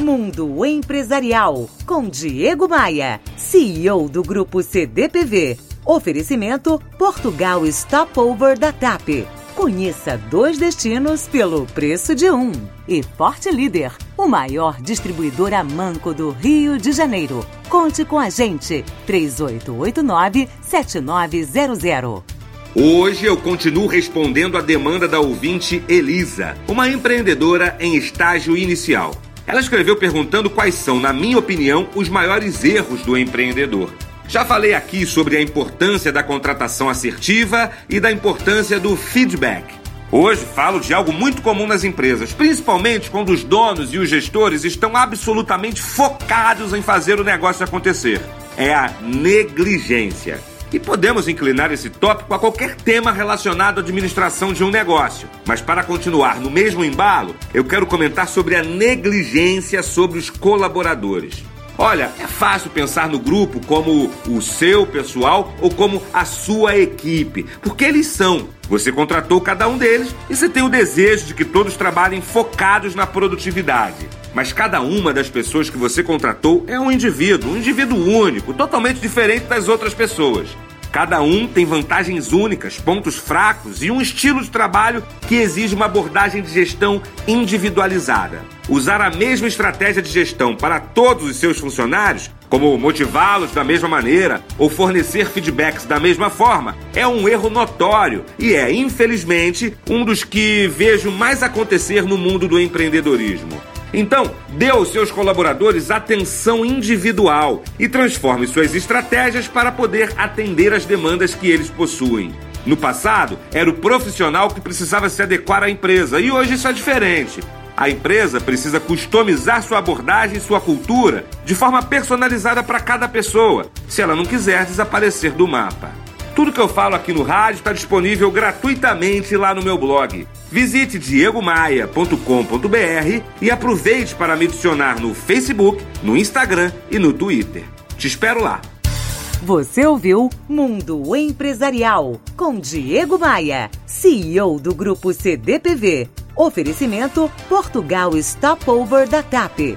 Mundo Empresarial com Diego Maia, CEO do Grupo CDPV. Oferecimento Portugal Stopover da TAP. Conheça dois destinos pelo preço de um. E Forte Líder, o maior distribuidor a manco do Rio de Janeiro. Conte com a gente. 3889-7900. Hoje eu continuo respondendo à demanda da ouvinte Elisa, uma empreendedora em estágio inicial. Ela escreveu perguntando quais são, na minha opinião, os maiores erros do empreendedor. Já falei aqui sobre a importância da contratação assertiva e da importância do feedback. Hoje falo de algo muito comum nas empresas, principalmente quando os donos e os gestores estão absolutamente focados em fazer o negócio acontecer. É a negligência. E podemos inclinar esse tópico a qualquer tema relacionado à administração de um negócio. Mas para continuar no mesmo embalo, eu quero comentar sobre a negligência sobre os colaboradores. Olha, é fácil pensar no grupo como o seu pessoal ou como a sua equipe, porque eles são. Você contratou cada um deles e você tem o desejo de que todos trabalhem focados na produtividade. Mas cada uma das pessoas que você contratou é um indivíduo, um indivíduo único, totalmente diferente das outras pessoas. Cada um tem vantagens únicas, pontos fracos e um estilo de trabalho que exige uma abordagem de gestão individualizada. Usar a mesma estratégia de gestão para todos os seus funcionários, como motivá-los da mesma maneira ou fornecer feedbacks da mesma forma, é um erro notório e é, infelizmente, um dos que vejo mais acontecer no mundo do empreendedorismo. Então, dê aos seus colaboradores atenção individual e transforme suas estratégias para poder atender às demandas que eles possuem. No passado, era o profissional que precisava se adequar à empresa e hoje isso é diferente. A empresa precisa customizar sua abordagem e sua cultura de forma personalizada para cada pessoa, se ela não quiser desaparecer do mapa. Tudo que eu falo aqui no rádio está disponível gratuitamente lá no meu blog. Visite diegomaia.com.br e aproveite para me adicionar no Facebook, no Instagram e no Twitter. Te espero lá. Você ouviu Mundo Empresarial com Diego Maia, CEO do Grupo CDPV. Oferecimento Portugal Stopover da TAP.